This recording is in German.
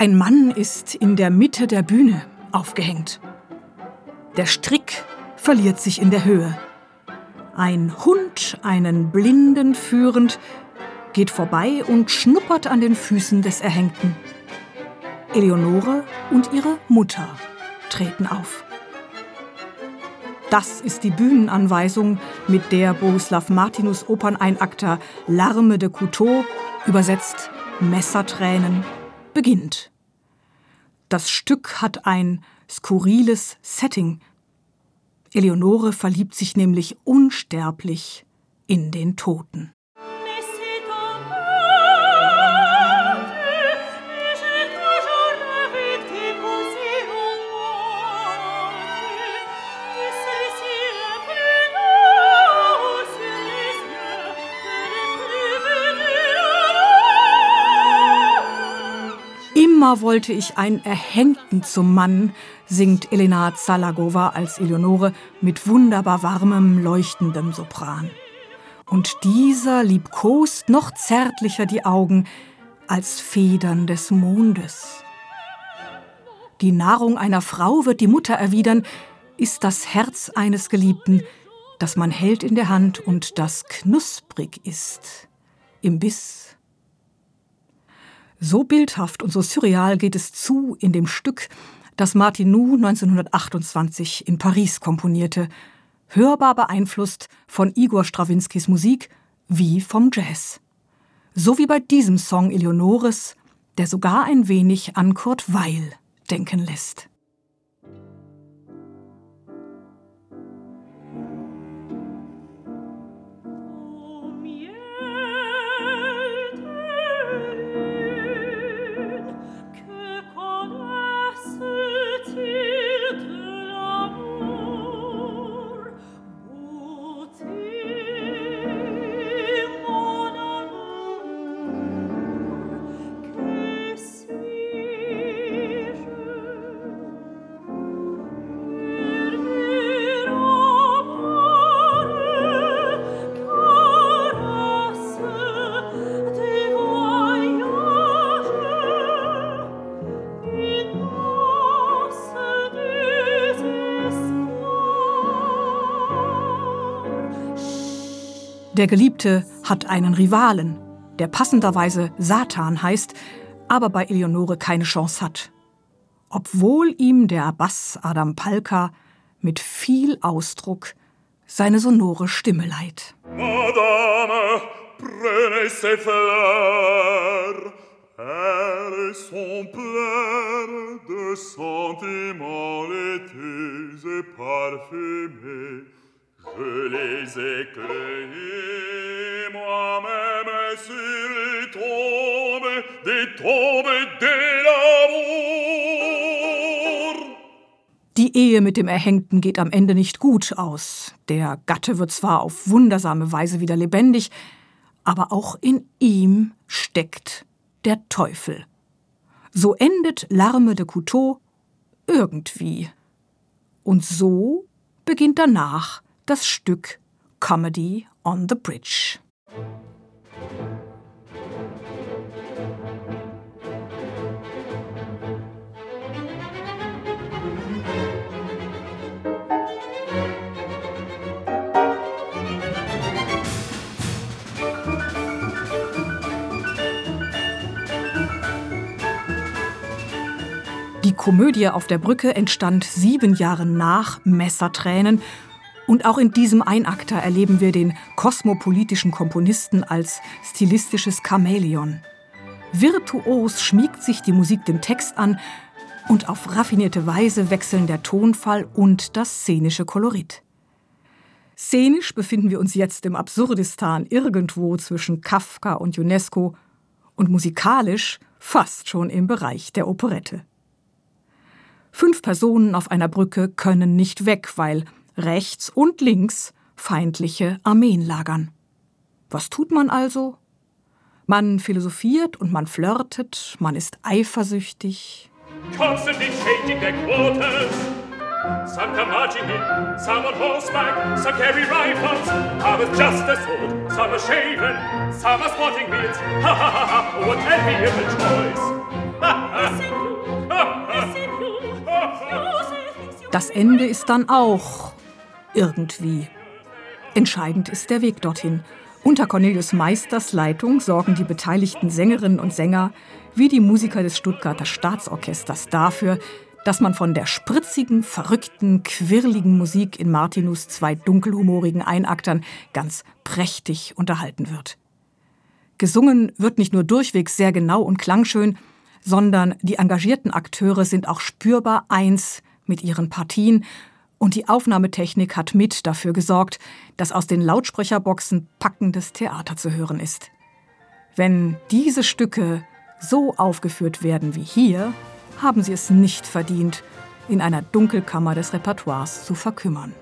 Ein Mann ist in der Mitte der Bühne aufgehängt. Der Strick verliert sich in der Höhe. Ein Hund, einen Blinden führend, geht vorbei und schnuppert an den Füßen des Erhängten. Eleonore und ihre Mutter treten auf. Das ist die Bühnenanweisung, mit der Bohuslav Martinus Operneinakter Larme de Couteau, übersetzt Messertränen, beginnt. Das Stück hat ein skurriles Setting. Eleonore verliebt sich nämlich unsterblich in den Toten. Immer wollte ich einen Erhängten zum Mann, singt Elena Zalagova als Eleonore mit wunderbar warmem, leuchtendem Sopran. Und dieser liebkost noch zärtlicher die Augen als Federn des Mondes. Die Nahrung einer Frau, wird die Mutter erwidern, ist das Herz eines Geliebten, das man hält in der Hand und das knusprig ist im Biss so bildhaft und so surreal geht es zu in dem Stück, das Martin Nou 1928 in Paris komponierte, hörbar beeinflusst von Igor Strawinskys Musik wie vom Jazz. So wie bei diesem Song Eleonores, der sogar ein wenig an Kurt Weil denken lässt. Der Geliebte hat einen Rivalen, der passenderweise Satan heißt, aber bei Eleonore keine Chance hat. Obwohl ihm der Bass Adam Palka mit viel Ausdruck seine sonore Stimme leiht. Madame, prenez ces fleurs, elles sont pleines de sentiments laiteux et parfumés. Je les ai cueillis Die Ehe mit dem Erhängten geht am Ende nicht gut aus. Der Gatte wird zwar auf wundersame Weise wieder lebendig, aber auch in ihm steckt der Teufel. So endet Larme de Couteau irgendwie. Und so beginnt danach das Stück Comedy on the Bridge. Komödie auf der Brücke entstand sieben Jahre nach Messertränen und auch in diesem Einakter erleben wir den kosmopolitischen Komponisten als stilistisches Chamäleon. Virtuos schmiegt sich die Musik dem Text an und auf raffinierte Weise wechseln der Tonfall und das szenische Kolorit. Szenisch befinden wir uns jetzt im Absurdistan irgendwo zwischen Kafka und UNESCO und musikalisch fast schon im Bereich der Operette. Fünf Personen auf einer Brücke können nicht weg, weil rechts und links feindliche Armeen lagern. Was tut man also? Man philosophiert und man flirtet, man ist eifersüchtig. Constantly changing their quarters. Some come marching in, some on horseback, some carry rifles, others just a sword, some are shaven, some are sporting beards. Ha ha ha ha, what can be of the choice? Das Ende ist dann auch irgendwie. Entscheidend ist der Weg dorthin. Unter Cornelius Meisters Leitung sorgen die beteiligten Sängerinnen und Sänger wie die Musiker des Stuttgarter Staatsorchesters dafür, dass man von der spritzigen, verrückten, quirligen Musik in Martinus zwei dunkelhumorigen Einaktern ganz prächtig unterhalten wird. Gesungen wird nicht nur durchwegs sehr genau und klangschön, sondern die engagierten Akteure sind auch spürbar eins mit ihren Partien und die Aufnahmetechnik hat mit dafür gesorgt, dass aus den Lautsprecherboxen packendes Theater zu hören ist. Wenn diese Stücke so aufgeführt werden wie hier, haben sie es nicht verdient, in einer Dunkelkammer des Repertoires zu verkümmern.